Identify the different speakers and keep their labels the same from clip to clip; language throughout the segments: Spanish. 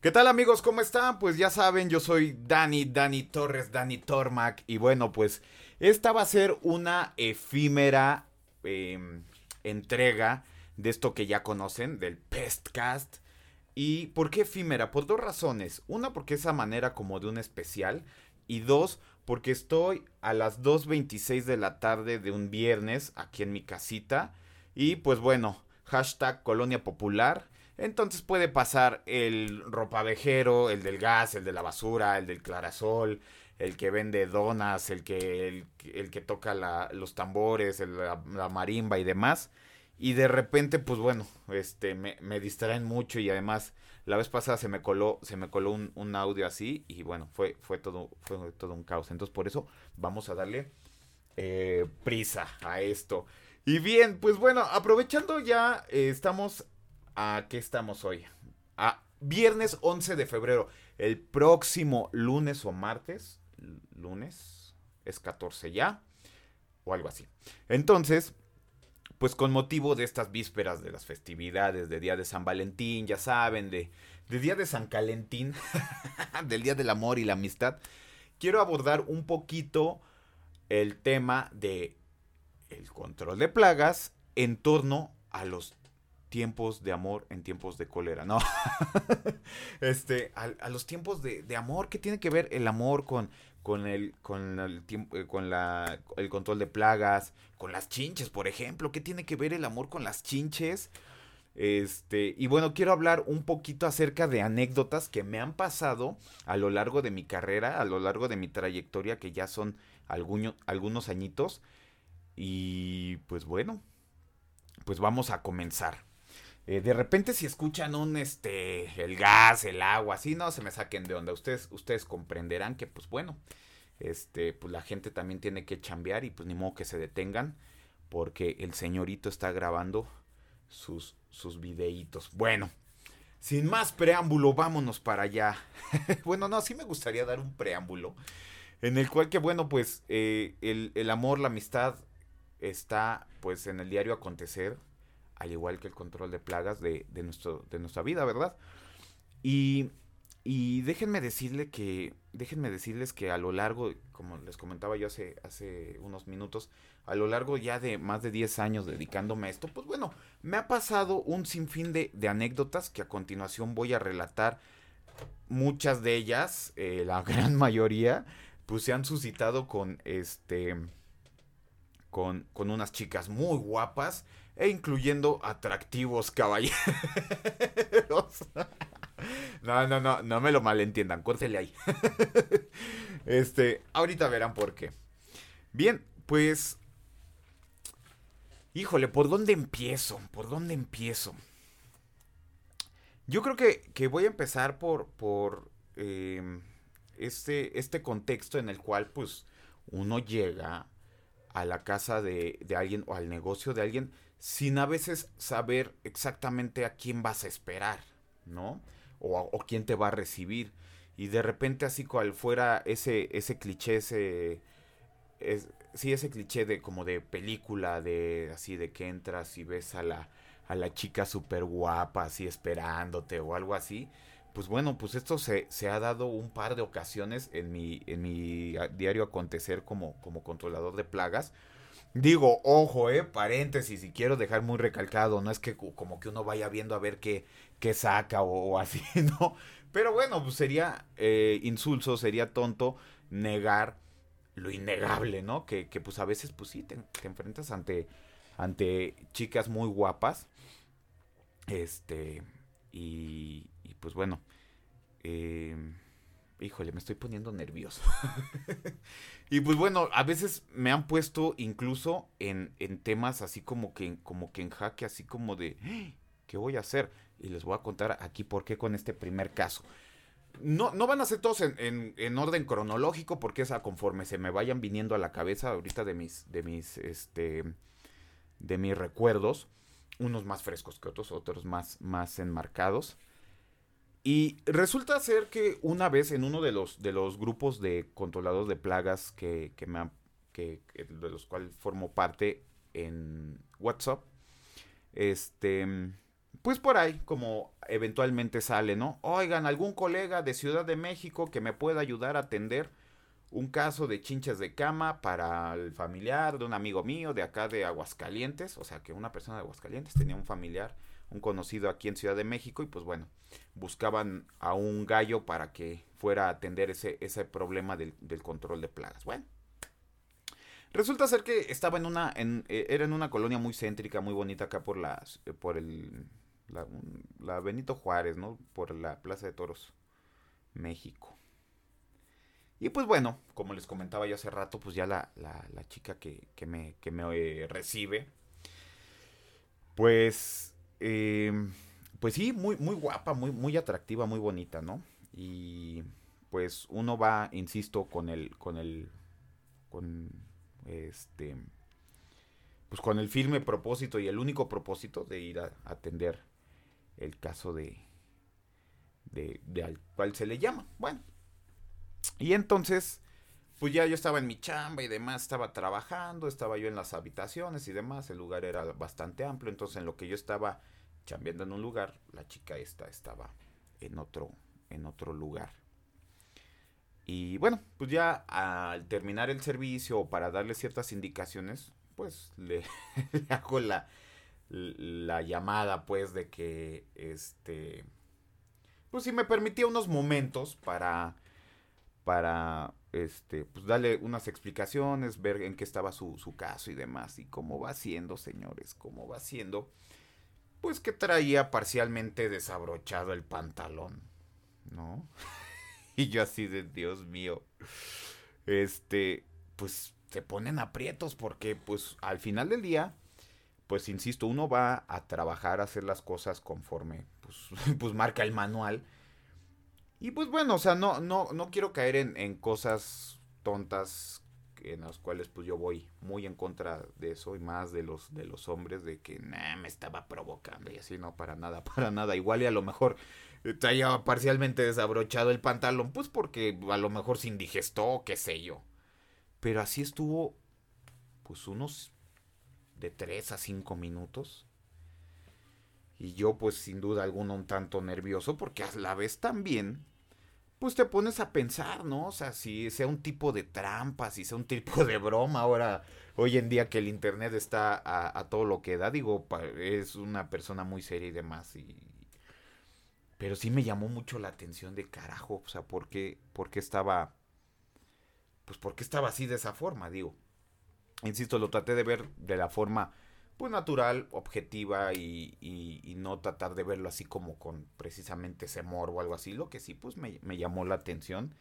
Speaker 1: ¿Qué tal amigos? ¿Cómo están? Pues ya saben, yo soy Dani, Dani Torres, Dani Tormac. Y bueno, pues esta va a ser una efímera em, entrega de esto que ya conocen, del Pestcast. ¿Y por qué efímera? Por dos razones. Una, porque es a manera como de un especial. Y dos, porque estoy a las 2.26 de la tarde de un viernes aquí en mi casita. Y pues bueno, hashtag Colonia Popular. Entonces puede pasar el ropavejero, el del gas, el de la basura, el del clarasol, el que vende donas, el que, el, que toca los tambores, la, marimba y demás. Y de repente, pues bueno, este, me, me, distraen mucho y además la vez pasada se me coló, se me coló un, un, audio así y bueno, fue, fue, todo, fue todo un caos. Entonces por eso vamos a darle eh, prisa a esto. Y bien, pues bueno, aprovechando ya, eh, estamos ¿A qué estamos hoy? A viernes 11 de febrero. El próximo lunes o martes. Lunes. Es 14 ya. O algo así. Entonces, pues con motivo de estas vísperas de las festividades, de Día de San Valentín, ya saben, de, Día de San Calentín, del Día del Amor y la Amistad, quiero abordar un poquito el tema de el control de plagas en torno a los tiempos de amor en tiempos de cólera, ¿no? este, a, los tiempos de, amor, ¿qué tiene que ver el amor con, con el, con el eh, con la, el control de plagas, con las chinches, por ejemplo? ¿Qué tiene que ver el amor con las chinches? Este, y bueno, quiero hablar un poquito acerca de anécdotas que me han pasado a lo largo de mi carrera, a lo largo de mi trayectoria, que ya son algunos, algunos añitos. Y pues bueno, pues vamos a comenzar. Eh, de repente si escuchan un este el gas, el agua, así no se me saquen de onda. Ustedes ustedes comprenderán que pues bueno, este pues la gente también tiene que chambear y pues ni modo que se detengan porque el señorito está grabando sus sus videitos. Bueno, sin más preámbulo, vámonos para allá. bueno, no, sí me gustaría dar un preámbulo en el cual que bueno, pues eh, el, el amor, la amistad está pues en el diario acontecer al igual que el control de plagas de, nuestro, de nuestra vida, ¿verdad? Y, y, déjenme decirle que, déjenme decirles que a lo largo, como les comentaba yo hace, hace unos minutos, a lo largo ya de más de 10 años dedicándome a esto, pues bueno, me ha pasado un sinfín de, de anécdotas que a continuación voy a relatar. Muchas de ellas, eh, la gran mayoría, pues se han suscitado con este con, con, unas chicas muy guapas e incluyendo atractivos caballeros. No, no, no, no me lo malentiendan, córtele ahí. Este, ahorita verán por qué. Bien, pues... Híjole, ¿por dónde empiezo? ¿Por dónde empiezo? Yo creo que, que voy a empezar por, por em, este, este contexto en el cual pues uno llega a la casa de, de alguien o al negocio de alguien sin a veces saber exactamente a quién vas a esperar, ¿no? O, quién te va a recibir. Y de repente así cual fuera ese, ese cliché, ese... sí, ese cliché de como de película, de así de que entras y ves a la, a la chica súper guapa así esperándote o algo así. Pues bueno, pues esto se, se, ha dado un par de ocasiones en mi, en mi diario acontecer como, como controlador de plagas Digo, ojo, eh, paréntesis, y quiero dejar muy recalcado, no es que como que uno vaya viendo a ver qué, qué saca o, así, ¿no? Pero bueno, pues sería eh, insulso, sería tonto negar lo innegable, ¿no? Que, que pues a veces, pues sí, te, enfrentas ante, ante chicas muy guapas, este, y, y pues bueno, eh, híjole, me estoy poniendo nervioso. y pues bueno, a veces me han puesto incluso en, en temas así como que, como que en jaque, así como de, ¡Ah! ¿qué voy a hacer? Y les voy a contar aquí por qué con este primer caso. No, no van a ser todos en, en, orden cronológico porque es a conforme se me vayan viniendo a la cabeza ahorita de mis, de mis, este, de mis recuerdos. Unos más frescos que otros, otros más, más enmarcados. Y resulta ser que una vez en uno de los, de los grupos de controladores de plagas que, que me que, de los cuales formo parte en WhatsApp, este, pues por ahí, como eventualmente sale, ¿no? Oigan, algún colega de Ciudad de México que me pueda ayudar a atender un caso de chinchas de cama para el familiar de un amigo mío de acá de Aguascalientes, o sea que una persona de Aguascalientes tenía un familiar, un conocido aquí en Ciudad de México y pues bueno, buscaban a un gallo para que fuera a atender ese, ese problema del, control de plagas. Bueno, resulta ser que estaba en una, en, eh, era en una colonia muy céntrica, muy bonita acá por las, eh, por el, la, Benito Juárez, ¿no? Por la Plaza de Toros, México. Y pues bueno, como les comentaba yo hace rato, pues ya la, la, chica que, que, me, que me recibe, pues, em, pues sí, muy, muy guapa, muy, muy atractiva, muy bonita, ¿no? Y pues uno va, insisto, con el, con el, con este, pues con el firme propósito y el único propósito de ir a, atender el caso de, de, de al cual se le llama. Bueno, y entonces, pues ya yo estaba en mi chamba y demás, estaba trabajando, estaba yo en las habitaciones y demás, el lugar era bastante amplio, entonces en lo que yo estaba chambeando en un lugar, la chica esta estaba en otro, en otro lugar. Y bueno, pues ya al terminar el servicio o para darle ciertas indicaciones, pues le, hago la, la llamada pues de que este pues si me permitía unos momentos para para este, pues darle unas explicaciones, ver en qué estaba su, su caso y demás, y cómo va siendo, señores, cómo va siendo, pues que traía parcialmente desabrochado el pantalón, ¿no? y yo así de, Dios mío, este, pues se ponen aprietos porque pues al final del día, pues insisto, uno va a trabajar, a hacer las cosas conforme, pues, pues marca el manual, y pues bueno, o sea, no, no, no quiero caer en, cosas tontas en las cuales pues yo voy muy en contra de eso y más de los de los hombres de que nah, me estaba provocando y así no para nada para nada igual y a lo mejor traía parcialmente desabrochado el pantalón pues porque a lo mejor se indigestó qué sé yo. Pero así estuvo pues unos de 3 a 5 minutos. Y yo pues sin duda alguna un tanto nervioso porque a la vez también pues te pones a pensar, ¿no? O sea, si sea un tipo de trampa, si sea un tipo de broma, ahora, hoy en día que el Internet está a, todo lo que da, digo, es una persona muy seria y demás, y... Pero sí me llamó mucho la atención de carajo, o sea, ¿por qué, por qué estaba... Pues por qué estaba así de esa forma, digo. Insisto, lo traté de ver de la forma pues natural, objetiva y, y, no tratar de verlo así como con precisamente ese morbo o algo así. Lo que sí, pues me, me, llamó la atención.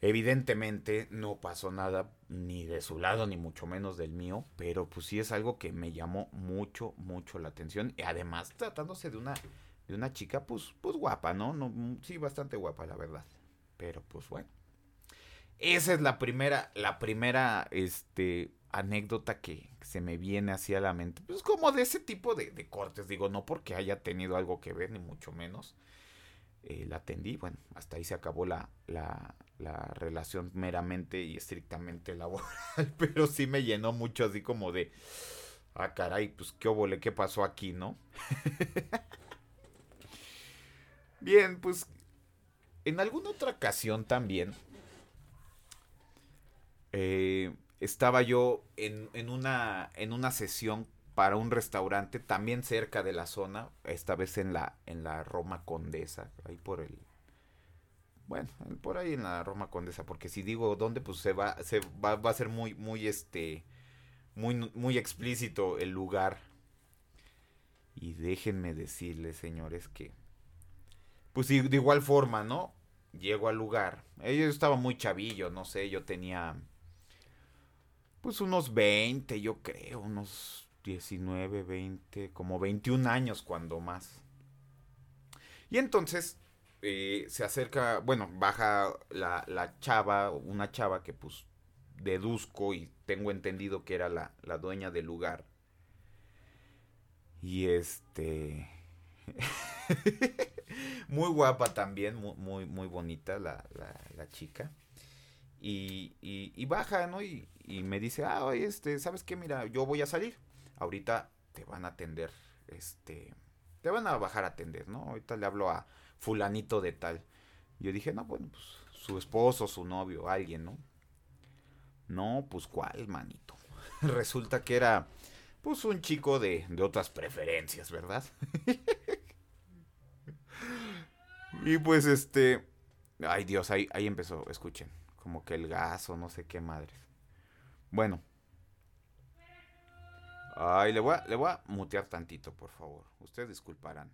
Speaker 1: Evidentemente no pasó nada ni de su lado ni mucho menos del mío, pero pues sí es algo que me llamó mucho, mucho la atención. Y además tratándose de una, de una chica pues, pues guapa, ¿no? no sí, bastante guapa la verdad. Pero pues bueno. Esa es la primera, la primera, este, anécdota que se me viene hacia la mente. Pues como de ese tipo de, cortes, digo, no porque haya tenido algo que ver, ni mucho menos. Eh, la atendí, bueno, hasta ahí se acabó la, la, la relación meramente y estrictamente laboral, pero sí me llenó mucho así como de, ah, caray, pues qué obole, qué pasó aquí, ¿no? Bien, pues en alguna otra ocasión también, eh, estaba yo en, en, una, en una sesión para un restaurante también cerca de la zona, esta vez en la, en la Roma Condesa, ahí por el... Bueno, por ahí en la Roma Condesa, porque si digo dónde, pues se va, se va, va a ser muy, muy, este, muy, muy explícito el lugar. Y déjenme decirles, señores, que, pues de igual forma, ¿no? Llego al lugar. Yo estaba muy chavillo, no sé, yo tenía pues unos 20, yo creo, unos 19, 20, como 21 años cuando más. Y entonces eh, se acerca, bueno, baja la, la, chava, una chava que pues deduzco y tengo entendido que era la, la dueña del lugar. Y este... muy guapa también, muy, muy, muy bonita la, la, la chica. Y, baja, ¿no? Y, y, me dice, ah, oye, este, ¿sabes qué? Mira, yo voy a salir. Ahorita te van a atender, este, te van a bajar a atender, ¿no? Ahorita le hablo a fulanito de tal. Yo dije, no, bueno, pues su esposo, su novio, alguien, ¿no? No, pues cuál, manito. Resulta que era, pues, un chico de, de otras preferencias, ¿verdad? y pues este, ay Dios, ahí, ahí empezó, escuchen, como que el gas o no sé qué madres. Bueno. Ay, le voy a, le voy a mutear tantito, por favor. Ustedes disculparán.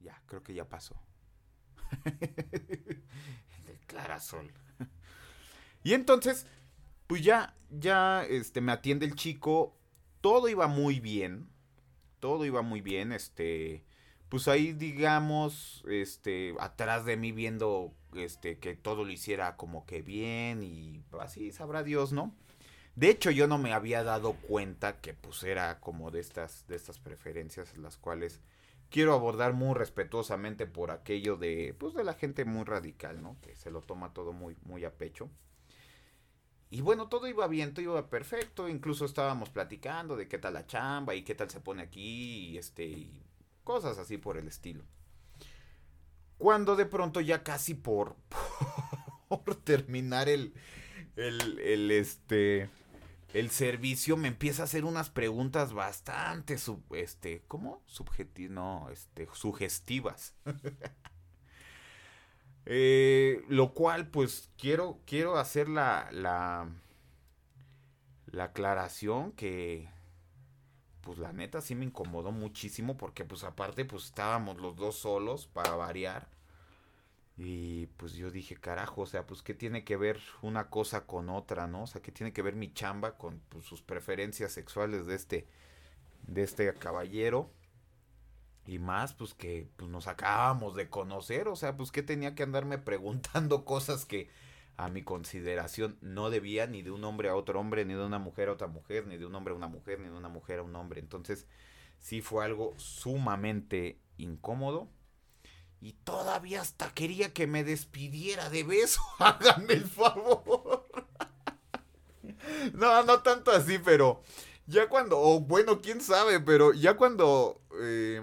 Speaker 1: Ya, creo que ya pasó. el clarasol. y entonces, pues ya, ya, este, me atiende el chico. Todo iba muy bien. Todo iba muy bien. Este, pues ahí, digamos, este, atrás de mí viendo, este, que todo lo hiciera como que bien y así sabrá Dios, ¿no? De hecho, yo no me había dado cuenta que pues era como de estas, de estas preferencias las cuales quiero abordar muy respetuosamente por aquello de, pues, de la gente muy radical, ¿no? Que se lo toma todo muy, muy a pecho. Y bueno, todo iba bien, todo iba perfecto. Incluso estábamos platicando de qué tal la chamba y qué tal se pone aquí y este, cosas así por el estilo. Cuando de pronto ya casi por, por terminar el, el, este, el servicio me empieza a hacer unas preguntas bastante, sub, este, ¿cómo? Subjetivas, no, este, sugestivas. eh, lo cual, pues, quiero, quiero hacer la, la, la aclaración que, pues, la neta sí me incomodó muchísimo porque, pues, aparte, pues, estábamos los dos solos para variar. Y pues yo dije, carajo, o sea, pues qué tiene que ver una cosa con otra, ¿no? O sea, qué tiene que ver mi chamba con pues, sus preferencias sexuales de este, de este caballero. Y más, pues que pues, nos acabamos de conocer, o sea, pues que tenía que andarme preguntando cosas que a mi consideración no debía ni de un hombre a otro hombre, ni de una mujer a otra mujer, ni de un hombre a una mujer, ni de una mujer a un hombre. Entonces, sí fue algo sumamente incómodo y todavía hasta quería que me despidiera de beso. Háganme el favor. no, no tanto así, pero ya cuando, o bueno, quién sabe, pero ya cuando eh,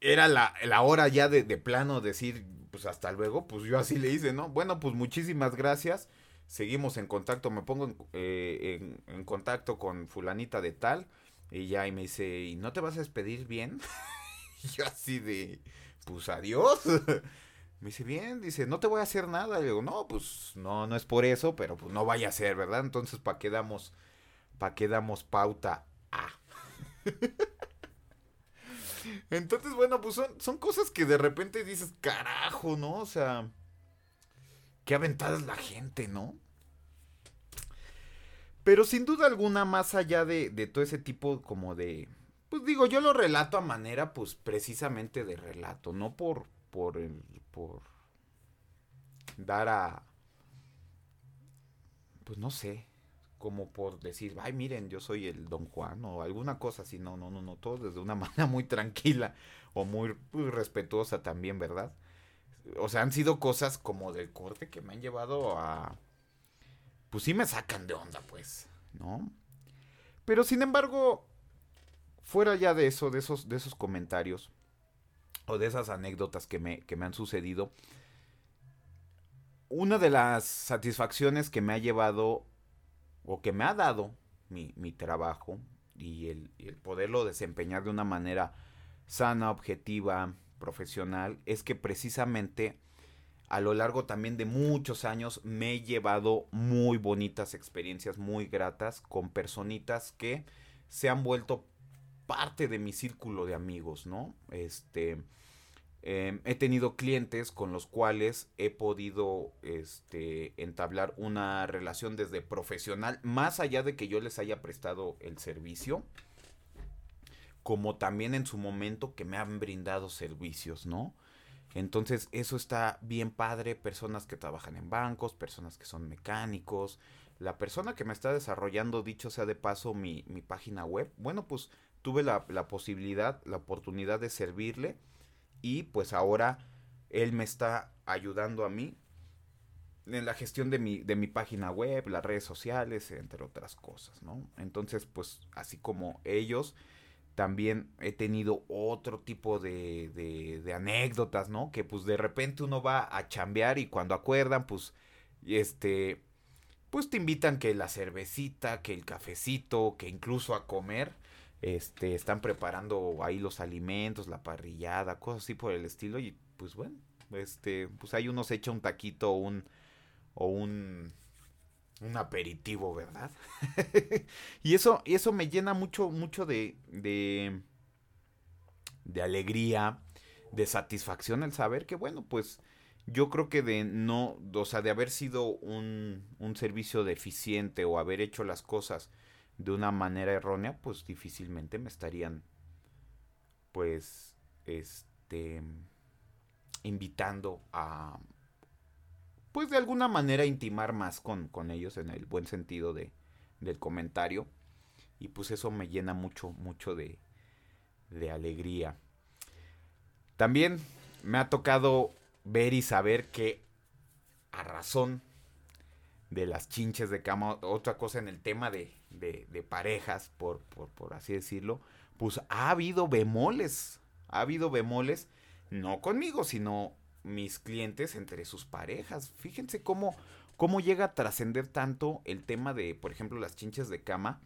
Speaker 1: era la, la, hora ya de, de, plano decir, pues hasta luego, pues yo así le hice, ¿no? Bueno, pues muchísimas gracias. Seguimos en contacto, me pongo en, eh, en, contacto con fulanita de tal. Y ya, y me dice, ¿y no te vas a despedir bien? yo así de, pues adiós. Me dice, bien, dice, no te voy a hacer nada. Le digo, no, pues no, no es por eso, pero pues no vaya a ser, ¿verdad? Entonces, ¿para qué damos, para qué damos pauta A? Entonces, bueno, pues son, son cosas que de repente dices, carajo, ¿no? O sea, qué aventada es la gente, ¿no? Pero sin duda alguna, más allá de, de todo ese tipo como de, pues digo, yo lo relato a manera, pues precisamente de relato, no por, por, por dar a, pues no sé, como por decir, ay, miren, yo soy el Don Juan o alguna cosa así, no, no, no, no, todo desde una manera muy tranquila o muy respetuosa también, ¿verdad? O sea, han sido cosas como del corte que me han llevado a, pues sí me sacan de onda, pues, ¿no? Pero sin embargo, fuera ya de eso, de esos, de esos comentarios o de esas anécdotas que me, que me han sucedido, una de las satisfacciones que me ha llevado o que me ha dado mi, mi trabajo y el, el, poderlo desempeñar de una manera sana, objetiva, profesional, es que precisamente a lo largo también de muchos años me he llevado muy bonitas experiencias, muy gratas con personitas que se han vuelto parte de mi círculo de amigos, ¿no? Este, eh, he tenido clientes con los cuales he podido este, entablar una relación desde profesional, más allá de que yo les haya prestado el servicio, como también en su momento que me han brindado servicios, ¿no? Entonces eso está bien padre, personas que trabajan en bancos, personas que son mecánicos, la persona que me está desarrollando, dicho sea de paso, mi, mi página web, bueno, pues tuve la, posibilidad, la oportunidad de servirle y pues ahora él me está ayudando a mí en la gestión de mi, de mi página web, las redes sociales, entre otras cosas, ¿no? Entonces, pues, así como ellos, también he tenido otro tipo de, de, de, anécdotas, ¿no? Que pues de repente uno va a chambear y cuando acuerdan, pues, este, pues te invitan que la cervecita, que el cafecito, que incluso a comer, este, están preparando ahí los alimentos, la parrillada, cosas así por el estilo y pues bueno, este, pues ahí uno se echa un taquito un, o un, un aperitivo, ¿verdad? y eso, eso me llena mucho, mucho de, de, de alegría, de satisfacción el saber que, bueno, pues yo creo que de no, o sea, de haber sido un, un servicio deficiente o haber hecho las cosas de una manera errónea, pues difícilmente me estarían, pues, este, invitando a, pues de alguna manera intimar más con, con ellos en el buen sentido de, del comentario. Y pues eso me llena mucho, mucho de, de alegría. También me ha tocado ver y saber que a razón de las chinches de cama, otra cosa en el tema de, de, de parejas, por, por, por, así decirlo, pues ha habido bemoles, ha habido bemoles, no conmigo, sino mis clientes entre sus parejas. Fíjense cómo, cómo llega a trascender tanto el tema de, por ejemplo, las chinches de cama,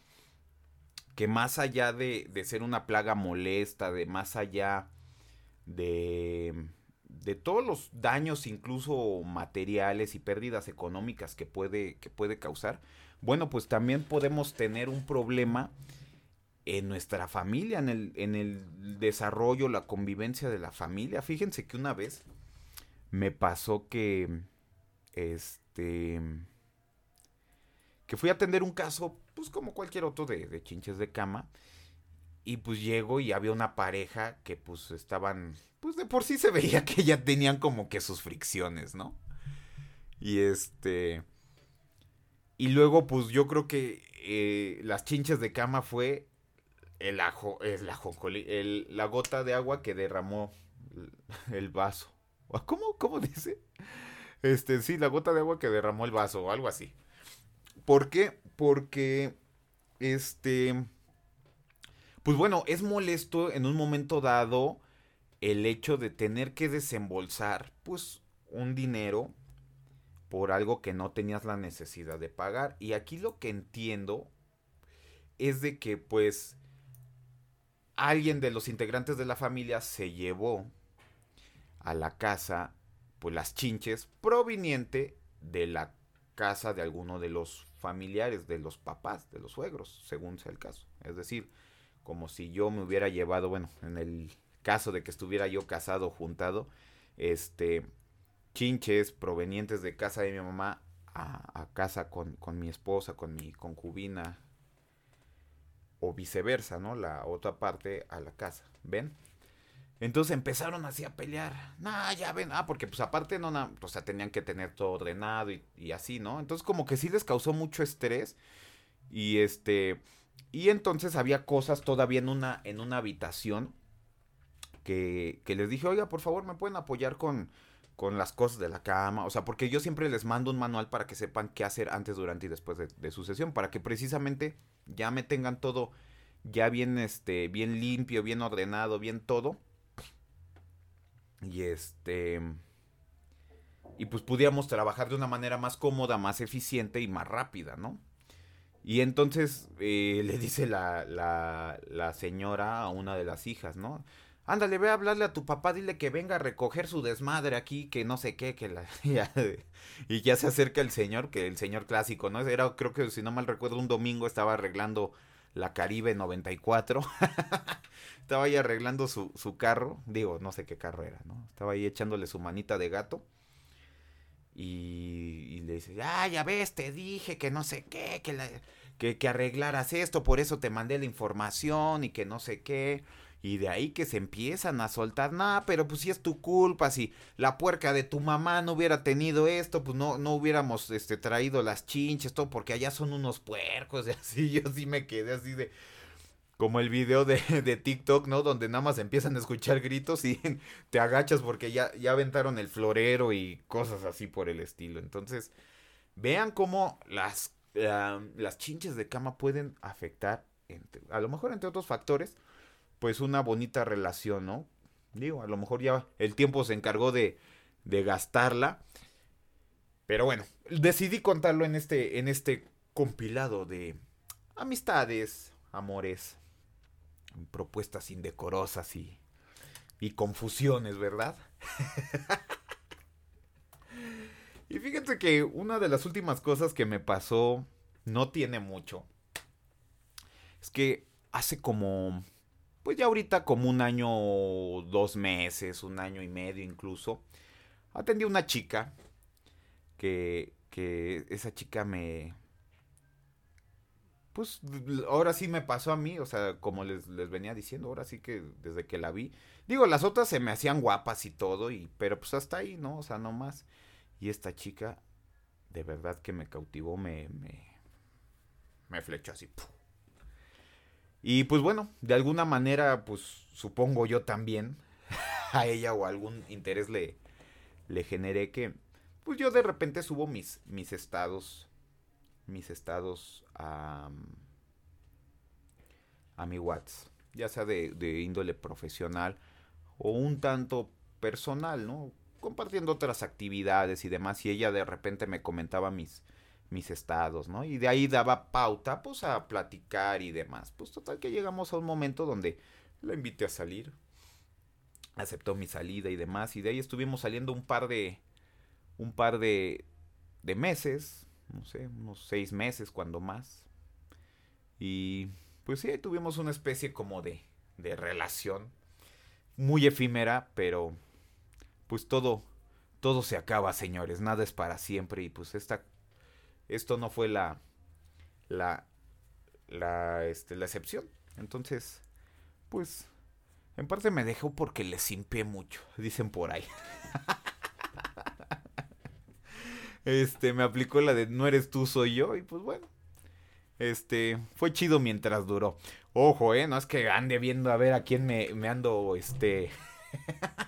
Speaker 1: que más allá de, de ser una plaga molesta, de más allá de, de todos los daños, incluso materiales y pérdidas económicas que puede, que puede causar, bueno, pues también podemos tener un problema en nuestra familia, en el, en el desarrollo, la convivencia de la familia. Fíjense que una vez me pasó que, este, que fui a atender un caso, pues como cualquier otro de, de chinches de cama. Y pues llego y había una pareja que pues estaban, pues de por sí se veía que ya tenían como que sus fricciones, ¿no? Y este... Y luego pues yo creo que eh, las chinches de cama fue el ajo, el la gota de agua que derramó el vaso. ¿Cómo? ¿Cómo dice? Este, sí, la gota de agua que derramó el vaso o algo así. ¿Por qué? Porque, este, pues bueno, es molesto en un momento dado el hecho de tener que desembolsar, pues, un dinero por algo que no tenías la necesidad de pagar. Y aquí lo que entiendo es de que, pues, alguien de los integrantes de la familia se llevó a la casa, pues las chinches, proveniente de la casa de alguno de los familiares, de los papás, de los suegros, según sea el caso. Es decir, como si yo me hubiera llevado, bueno, en el caso de que estuviera yo casado, juntado, este, chinches provenientes de casa de mi mamá a, casa con, con, mi esposa, con mi concubina, o viceversa, ¿no? La otra parte a la casa, ¿ven? Entonces empezaron así a pelear. Nah, ya ven. Ah, porque pues aparte no, o sea, tenían que tener todo ordenado y, y, así, ¿no? Entonces como que sí les causó mucho estrés. Y este... Y entonces había cosas todavía en una, en una habitación que, que les dije, oiga, por favor, ¿me pueden apoyar con, con las cosas de la cama? O sea, porque yo siempre les mando un manual para que sepan qué hacer antes, durante y después de, su sesión. Para que precisamente ya me tengan todo ya bien, este, bien limpio, bien ordenado, bien todo y este. Y pues pudiéramos trabajar de una manera más cómoda, más eficiente y más rápida, ¿no? Y entonces eh, le dice la, la, la señora a una de las hijas, ¿no? Ándale, ve a hablarle a tu papá, dile que venga a recoger su desmadre aquí, que no sé qué, que la... y ya se acerca el señor, que el señor clásico, ¿no? Era, creo que si no mal recuerdo, un domingo estaba arreglando la Caribe 94. Estaba ahí arreglando su, su, carro. Digo, no sé qué carro era, ¿no? Estaba ahí echándole su manita de gato. Y, y le dice, ah, ya ves, te dije que no sé qué, que, la, que, que arreglaras esto, por eso te mandé la información y que no sé qué. Y de ahí que se empiezan a soltar, nada, pero pues si es tu culpa, si la puerca de tu mamá no hubiera tenido esto, pues no, no hubiéramos este, traído las chinches, todo, porque allá son unos puercos, y así, yo sí me quedé así de... como el video de, de, TikTok, ¿no? Donde nada más empiezan a escuchar gritos y te agachas porque ya, ya aventaron el florero y cosas así por el estilo. Entonces, vean cómo las, las chinches de cama pueden afectar, a lo mejor entre otros factores, pues una bonita relación, ¿no? Digo, a lo mejor ya el tiempo se encargó de, de gastarla. Pero bueno, decidí contarlo en este, en este compilado de amistades, amores, propuestas indecorosas y, y confusiones, ¿verdad? y fíjense que una de las últimas cosas que me pasó no tiene mucho. Es que hace como, pues ya ahorita como un año, dos meses, un año y medio incluso, atendí a una chica que, que esa chica me, pues ahora sí me pasó a mí, o sea, como les, les, venía diciendo, ahora sí que desde que la vi, digo, las otras se me hacían guapas y todo, y, pero pues hasta ahí, ¿no? O sea, no más. Y esta chica, de verdad que me cautivó, me, me, me flechó así. Y pues bueno, de alguna manera, pues supongo yo también a ella o algún interés le, le generé que, pues yo de repente subo mis, mis estados mis estados a, a mi WhatsApp, ya sea de, de, índole profesional o un tanto personal, ¿no? Compartiendo otras actividades y demás, y ella de repente me comentaba mis, mis estados, ¿no? Y de ahí daba pauta, pues, a platicar y demás. Pues total que llegamos a un momento donde la invité a salir, aceptó mi salida y demás, y de ahí estuvimos saliendo un par de, un par de, de meses, no sé, unos seis meses cuando más. Y pues sí, tuvimos una especie como de, de relación muy efímera, pero pues todo, todo se acaba, señores, nada es para siempre y pues esta, esto no fue la, la, la, este, la excepción. Entonces, pues, en parte me dejó porque le simpié mucho, dicen por ahí. Este, me aplicó la de no eres tú, soy yo. Y pues bueno. Este, fue chido mientras duró. Ojo, eh, no es que ande viendo a ver a quién me, me ando, este.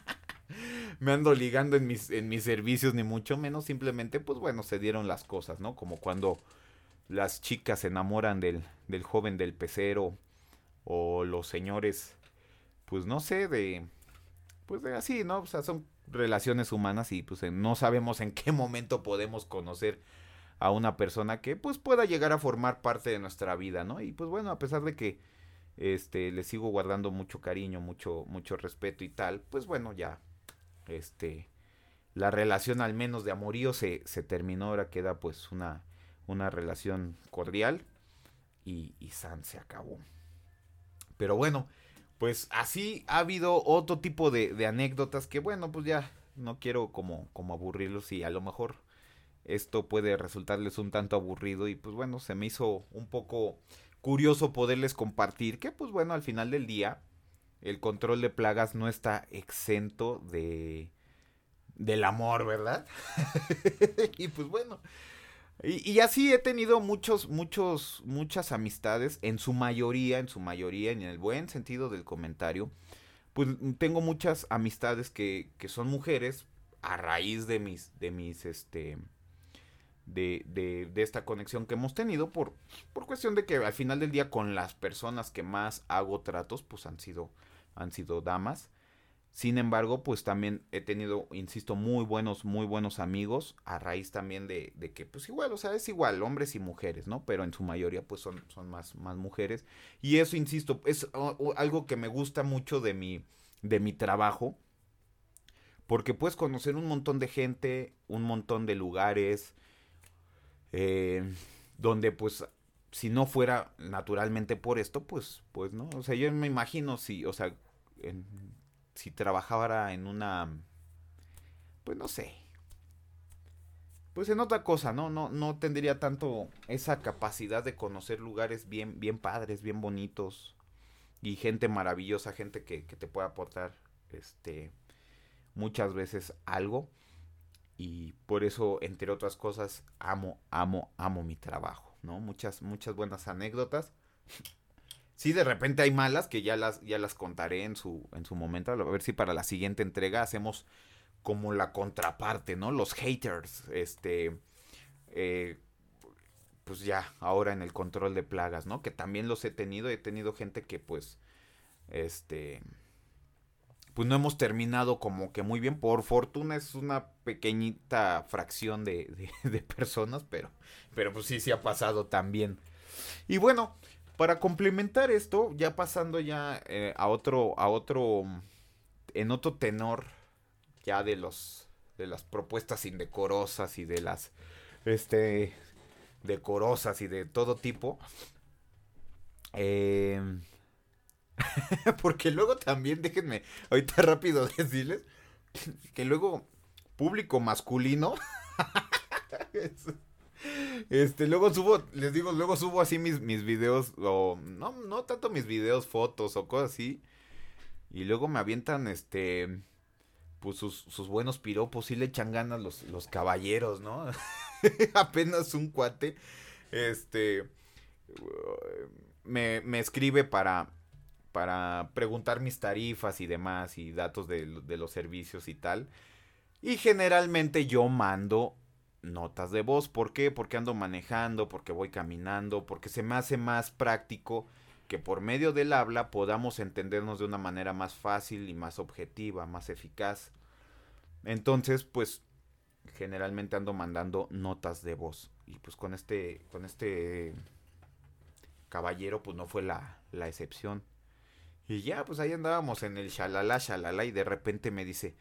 Speaker 1: me ando ligando en mis, en mis servicios, ni mucho menos. Simplemente, pues bueno, se dieron las cosas, ¿no? Como cuando las chicas se enamoran del, del joven del pecero. O los señores, pues no sé, de. Pues de así, ¿no? O sea, son relaciones humanas y pues no sabemos en qué momento podemos conocer a una persona que pues pueda llegar a formar parte de nuestra vida, ¿no? Y pues bueno, a pesar de que este le sigo guardando mucho cariño, mucho mucho respeto y tal, pues bueno, ya este la relación al menos de amorío se, se terminó, ahora queda pues una una relación cordial y, y San se acabó. Pero bueno, pues así ha habido otro tipo de, anécdotas que bueno, pues ya no quiero como, como aburrirlos y a lo mejor esto puede resultarles un tanto aburrido y pues bueno, se me hizo un poco curioso poderles compartir que pues bueno, al final del día el control de plagas no está exento de del amor, ¿verdad? y pues bueno, y, así he tenido muchos, muchos, muchas amistades, en su mayoría, en su mayoría, en el buen sentido del comentario, pues tengo muchas amistades que, que son mujeres a raíz de mis, de mis, este, de, de, de, esta conexión que hemos tenido por, por cuestión de que al final del día con las personas que más hago tratos, pues han sido, han sido damas. Sin embargo, pues también he tenido, insisto, muy buenos, muy buenos amigos a raíz también de, de, que, pues igual, o sea, es igual, hombres y mujeres, ¿no? Pero en su mayoría, pues son, son más, más mujeres. Y eso, insisto, es algo que me gusta mucho de mi, de mi trabajo. Porque puedes conocer un montón de gente, un montón de lugares, eh, donde pues si no fuera naturalmente por esto, pues, pues no. O sea, yo me imagino si, o sea, si trabajara en una, pues no sé, pues en otra cosa, ¿no? No, no tendría tanto esa capacidad de conocer lugares bien, bien padres, bien bonitos y gente maravillosa, gente que, que te puede aportar, este, muchas veces algo y por eso, entre otras cosas, amo, amo, amo mi trabajo, ¿no? Muchas, muchas buenas anécdotas. Sí, de repente hay malas que ya las, ya las contaré en su, en su momento. A ver si para la siguiente entrega hacemos como la contraparte, ¿no? Los haters, este, eh, pues ya, ahora en el control de plagas, ¿no? Que también los he tenido, he tenido gente que pues, este, pues no hemos terminado como que muy bien. Por fortuna es una pequeñita fracción de, de, personas, pero, pero pues sí, sí ha pasado también. Y bueno, para complementar esto, ya pasando ya eh, a otro, a otro, en otro tenor, ya de los, de las propuestas indecorosas y de las, este, decorosas y de todo tipo. Eh, porque luego también, déjenme, ahorita rápido decirles, que luego público masculino Este, luego subo, les digo, luego subo así mis, mis videos, o no, no tanto mis videos, fotos o cosas así. Y luego me avientan, este, pues sus, sus buenos piropos y le echan ganas los, los caballeros, ¿no? Apenas un cuate, este, me, me escribe para, para preguntar mis tarifas y demás y datos de, los servicios y tal. Y generalmente yo mando notas de voz. ¿Por qué? Porque ando manejando, porque voy caminando, porque se me hace más práctico que por medio del habla podamos entendernos de una manera más fácil y más objetiva, más eficaz. Entonces, pues generalmente ando mandando notas de voz y pues con este con este caballero pues no fue la, la excepción. Y ya, pues ahí andábamos en el shalala, shalala y de repente me dice,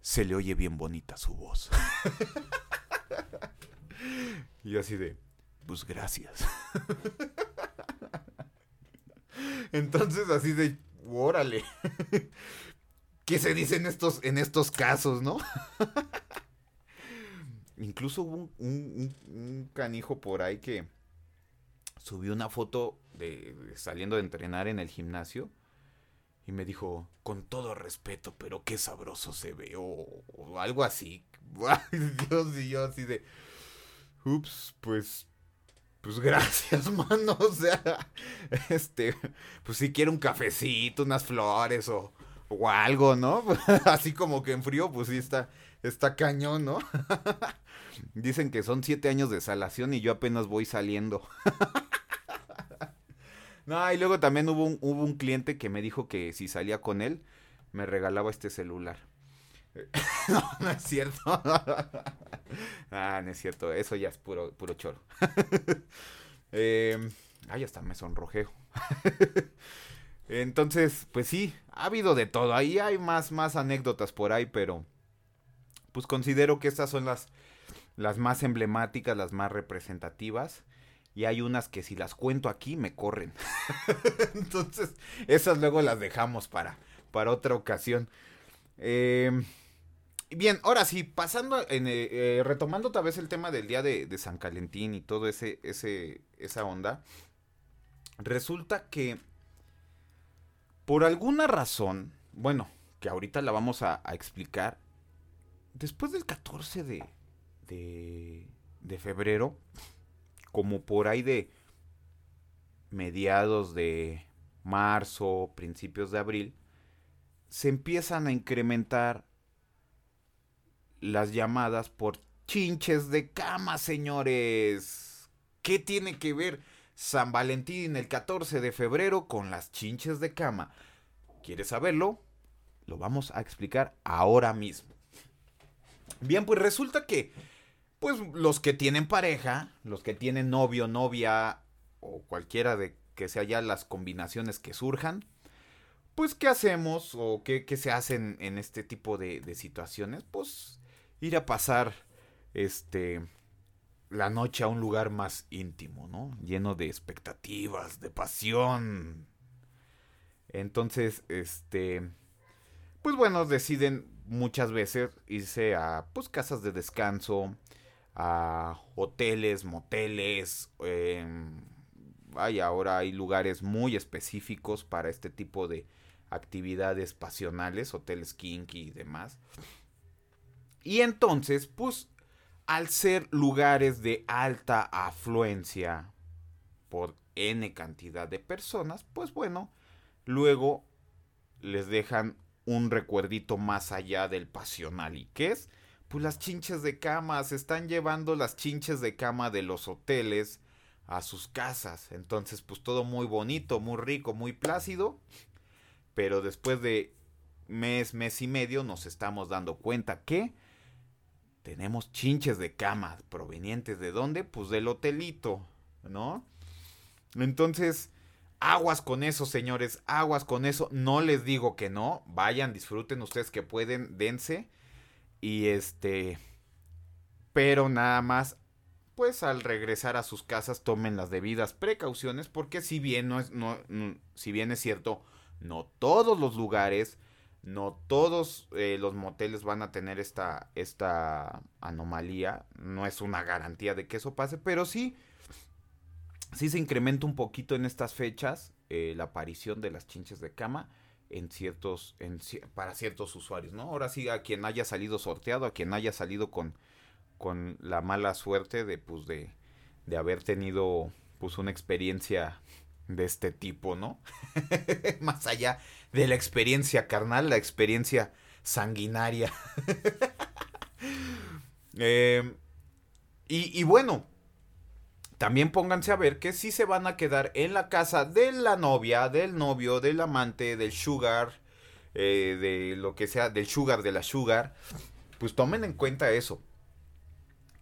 Speaker 1: se le oye bien bonita su voz. y así de, pues gracias. Entonces así de, órale. ¿Qué se dice en estos, en estos casos, no? Incluso hubo un, canijo por ahí que subió una foto de saliendo de entrenar en el gimnasio y me dijo, con todo respeto, pero qué sabroso se ve, o algo así. Dios, y yo así de. Ups, pues. Pues gracias, mano. O sea, este. Pues si quiero un cafecito, unas flores o, o algo, ¿no? Así como que en frío, pues sí está, está cañón, ¿no? Dicen que son siete años de salación y yo apenas voy saliendo. No, y luego también hubo un, hubo un cliente que me dijo que si salía con él, me regalaba este celular. no, no es cierto. ah, no es cierto. Eso ya es puro, puro choro. eh, ay, hasta me sonrojeo. Entonces, pues sí, ha habido de todo. Ahí hay más, más anécdotas por ahí, pero pues considero que estas son las, las más emblemáticas, las más representativas. Y hay unas que si las cuento aquí me corren. Entonces, esas luego las dejamos para, para otra ocasión. Eh, Bien, ahora sí, pasando, en, eh, eh, retomando otra vez el tema del día de, San Calentín y todo ese, ese, esa onda, resulta que por alguna razón, bueno, que ahorita la vamos a, explicar, después del 14 de, de, de febrero, como por ahí de mediados de marzo, principios de abril, se empiezan a incrementar las llamadas por chinches de cama, señores. ¿Qué tiene que ver San Valentín el 14 de febrero con las chinches de cama? ¿Quieres saberlo? Lo vamos a explicar ahora mismo. Bien, pues resulta que, pues los que tienen pareja, los que tienen novio, novia o cualquiera de que sea ya las combinaciones que surjan, pues ¿qué hacemos o qué, se hacen en este tipo de, de situaciones? Pues ir a pasar este la noche a un lugar más íntimo, ¿no? Lleno de expectativas, de pasión. Entonces, este pues bueno, deciden muchas veces irse a pues casas de descanso, a hoteles, moteles, eh, ahora hay lugares muy específicos para este tipo de actividades pasionales, hoteles kinky y demás. Y entonces, pues, al ser lugares de alta afluencia por N cantidad de personas, pues bueno, luego les dejan un recuerdito más allá del pasional. ¿Y qué es? Pues las chinches de cama, se están llevando las chinches de cama de los hoteles a sus casas. Entonces, pues todo muy bonito, muy rico, muy plácido. Pero después de mes, mes y medio nos estamos dando cuenta que tenemos chinches de cama provenientes de dónde? Pues del hotelito, ¿no? Entonces, aguas con eso, señores, aguas con eso. No les digo que no, vayan, disfruten ustedes que pueden, dense. Y este, pero nada más, pues al regresar a sus casas tomen las debidas precauciones, porque si bien no es, no, si bien es cierto, no todos los lugares, no todos eh, los moteles van a tener esta, esta anomalía. No es una garantía de que eso pase, pero sí sí se incrementa un poquito en estas fechas eh, la aparición de las chinches de cama en ciertos para ciertos usuarios, ¿no? Ahora sí a quien haya salido sorteado, a quien haya salido con con la mala suerte de pues de de haber tenido pues una experiencia de este tipo, ¿no? Más allá de la experiencia carnal, la experiencia sanguinaria. y, y bueno, también pónganse a ver que si se van a quedar en la casa de la novia, del novio, del amante, del sugar, eh, de lo que sea, del sugar, de la sugar, pues tomen en cuenta eso.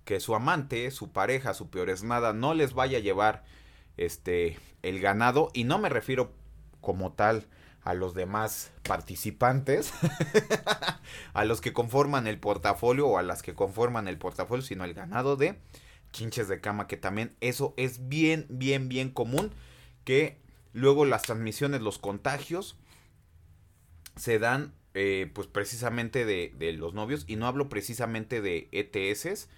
Speaker 1: Que su amante, su pareja, su peor es nada, no les vaya a llevar este el ganado. Y no me refiero como tal a los demás participantes, a los que conforman el portafolio o a las que conforman el portafolio, sino el ganado de chinches de cama, que también eso es bien, bien, bien común, que luego las transmisiones, los contagios, se dan eh, pues precisamente de, de, los novios, y no hablo precisamente de ETS,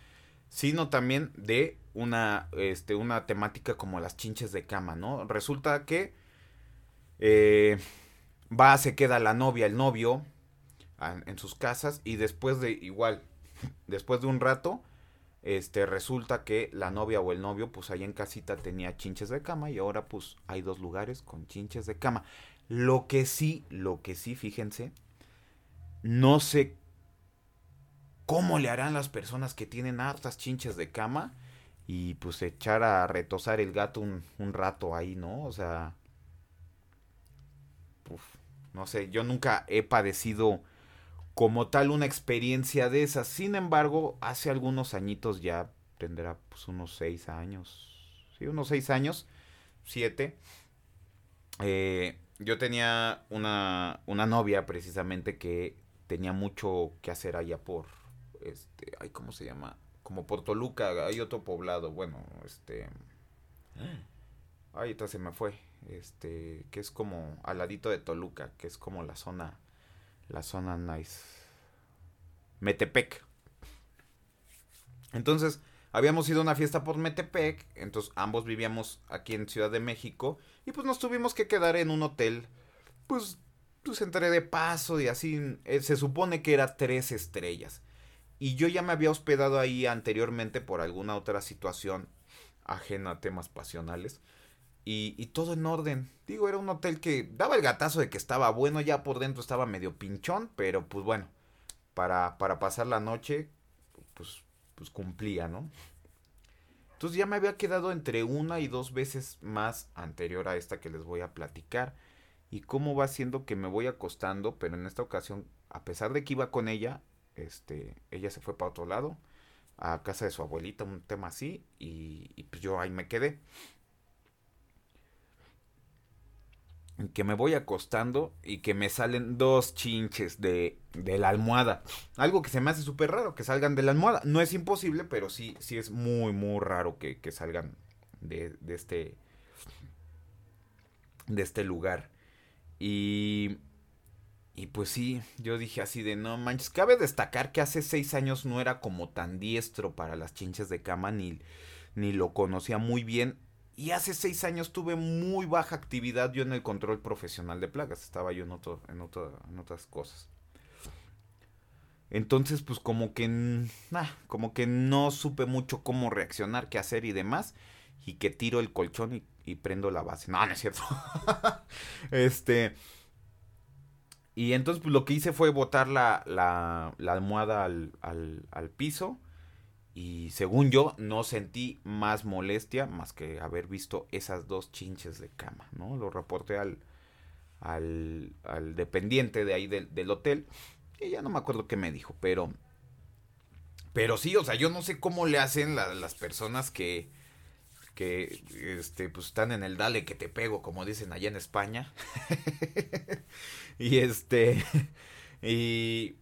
Speaker 1: sino también de una, este, una temática como las chinches de cama, ¿no? Resulta que eh, va, se queda la novia, el novio, en sus casas, y después de, igual, después de un rato, este resulta que la novia o el novio pues ahí en casita tenía chinches de cama y ahora pues hay dos lugares con chinches de cama. Lo que sí, lo que sí, fíjense, no sé cómo le harán las personas que tienen hartas chinches de cama y pues echar a retosar el gato un, un rato ahí, ¿no? O sea, no sé, yo nunca he padecido como tal una experiencia de esas. Sin embargo, hace algunos añitos ya tendrá pues unos seis años. Sí, unos seis años. Siete. Eh, yo tenía una, una novia precisamente que tenía mucho que hacer allá por este ay cómo se llama como por Toluca hay otro poblado bueno este ay entonces se me fue este que es como al ladito de Toluca que es como la zona la zona nice. Metepec. Entonces, habíamos ido a una fiesta por Metepec, entonces ambos vivíamos aquí en Ciudad de México y pues nos tuvimos que quedar en un hotel, pues, pues entré de paso y así, eh, se supone que era tres estrellas. Y yo ya me había hospedado ahí anteriormente por alguna otra situación ajena a temas pasionales. Y, todo en orden. Digo, era un hotel que daba el gatazo de que estaba bueno, ya por dentro estaba medio pinchón, pero pues bueno, para, para pasar la noche, pues, pues cumplía, ¿no? Entonces ya me había quedado entre una y dos veces más anterior a esta que les voy a platicar. Y cómo va siendo que me voy acostando, pero en esta ocasión, a pesar de que iba con ella, este, ella se fue para otro lado, a casa de su abuelita, un tema así, y, y pues yo ahí me quedé. Que me voy acostando y que me salen dos chinches de, de la almohada. Algo que se me hace súper raro, que salgan de la almohada. No es imposible, pero sí, sí es muy, muy raro que, que salgan de, de, este, de este lugar. Y, y pues sí, yo dije así de no manches. Cabe destacar que hace seis años no era como tan diestro para las chinches de cama, ni, ni lo conocía muy bien y hace seis años tuve muy baja actividad yo en el control profesional de plagas. Estaba yo en, otro, en, en otras cosas. Entonces, pues como que, como que no supe mucho cómo reaccionar, qué hacer y demás. y que tiro el colchón y, prendo la base. No, no es cierto. este. Y entonces pues, lo que hice fue botar la, la, almohada al, al, al, piso. Y según yo, no sentí más molestia más que haber visto esas dos chinches de cama, ¿no? Lo reporté al, al, al dependiente de ahí del, hotel. Y ya no me acuerdo qué me dijo, pero... Pero sí, o sea, yo no sé cómo le hacen la, las personas que, que este, pues están en el dale que te pego, como dicen allá en España. y este, y,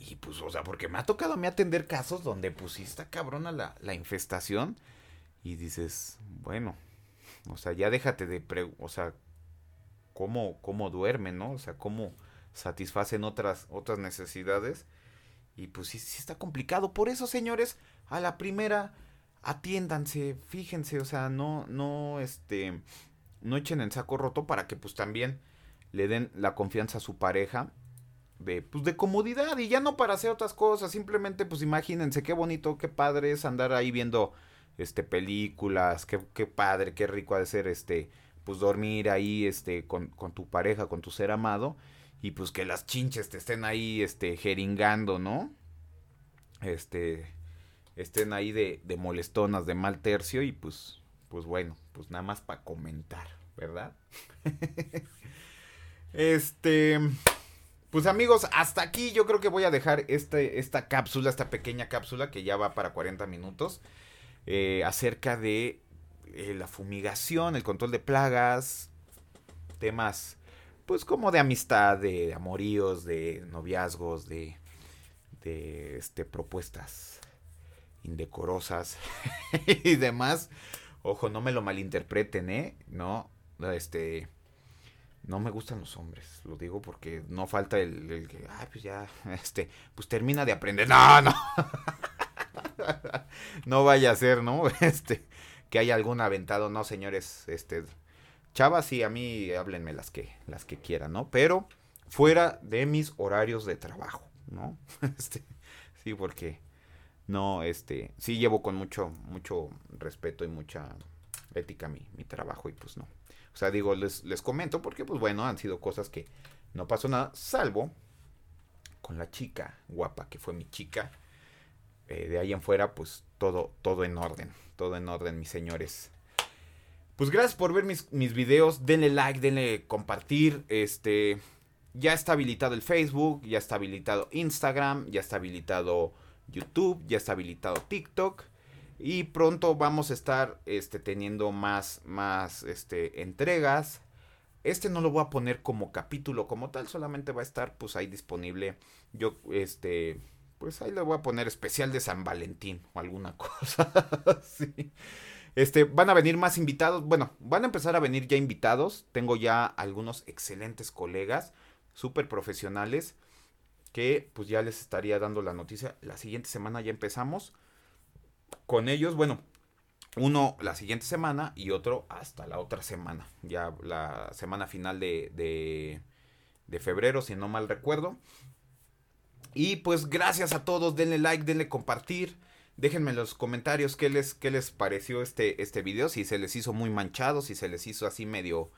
Speaker 1: y pues, o sea, porque me ha tocado a mí atender casos donde pues sí está cabrona la, la infestación y dices, bueno, o sea, ya déjate de, pre o sea, cómo, cómo duermen, ¿no? O sea, cómo satisfacen otras, otras necesidades. Y pues sí, sí está complicado. Por eso, señores, a la primera atiéndanse, fíjense, o sea, no, no, este, no echen en saco roto para que pues también le den la confianza a su pareja de, pues de comodidad y ya no para hacer otras cosas, simplemente pues imagínense qué bonito, qué padre es andar ahí viendo, este, películas, qué, qué padre, qué rico ha de ser, este, pues dormir ahí, este, con, con tu pareja, con tu ser amado y pues que las chinches te estén ahí, este, jeringando, ¿no? Este, estén ahí de, de molestonas, de mal tercio y pues, pues bueno, pues nada más para comentar, ¿verdad? este, pues amigos, hasta aquí yo creo que voy a dejar este, esta cápsula, esta pequeña cápsula que ya va para 40 minutos, eh, acerca de eh, la fumigación, el control de plagas, temas pues como de amistad, de amoríos, de noviazgos, de, de este, propuestas indecorosas y demás. Ojo, no me lo malinterpreten, ¿eh? No, este... No me gustan los hombres, lo digo porque no falta el, el que, ay, pues ya, este, pues termina de aprender. No, no. no vaya a ser, ¿no? Este, que haya algún aventado, no, señores, este, chavas, sí, a mí háblenme las que, las que quieran, ¿no? Pero fuera de mis horarios de trabajo, ¿no? Este, sí, porque no, este, sí llevo con mucho, mucho respeto y mucha ética mi, mi trabajo y pues no. Sea, digo, les, les comento porque pues bueno, han sido cosas que no pasó nada, salvo con la chica guapa, que fue mi chica. Eh, de ahí en fuera, pues todo, todo en orden, todo en orden, mis señores. Pues gracias por ver mis, mis videos, denle like, denle compartir, este... Ya está habilitado el Facebook, ya está habilitado Instagram, ya está habilitado YouTube, ya está habilitado TikTok. Y pronto vamos a estar este, teniendo más, más este, entregas. Este no lo voy a poner como capítulo como tal, solamente va a estar pues ahí disponible. Yo, este, pues ahí le voy a poner especial de San Valentín o alguna cosa así. Este, van a venir más invitados. Bueno, van a empezar a venir ya invitados. Tengo ya algunos excelentes colegas, súper profesionales que pues ya les estaría dando la noticia. La siguiente semana ya empezamos con ellos. Bueno, uno la siguiente semana y otro hasta la otra semana. Ya la semana final de, de, de febrero, si no mal recuerdo. Y pues gracias a todos. Denle like, denle compartir. Déjenme en los comentarios qué les, qué les pareció este, este video. Si se les hizo muy manchado, si se les hizo así medio,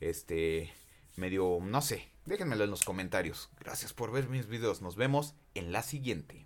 Speaker 1: este, medio, no sé, Déjenmelo en los comentarios. Gracias por ver mis videos. Nos vemos en la siguiente.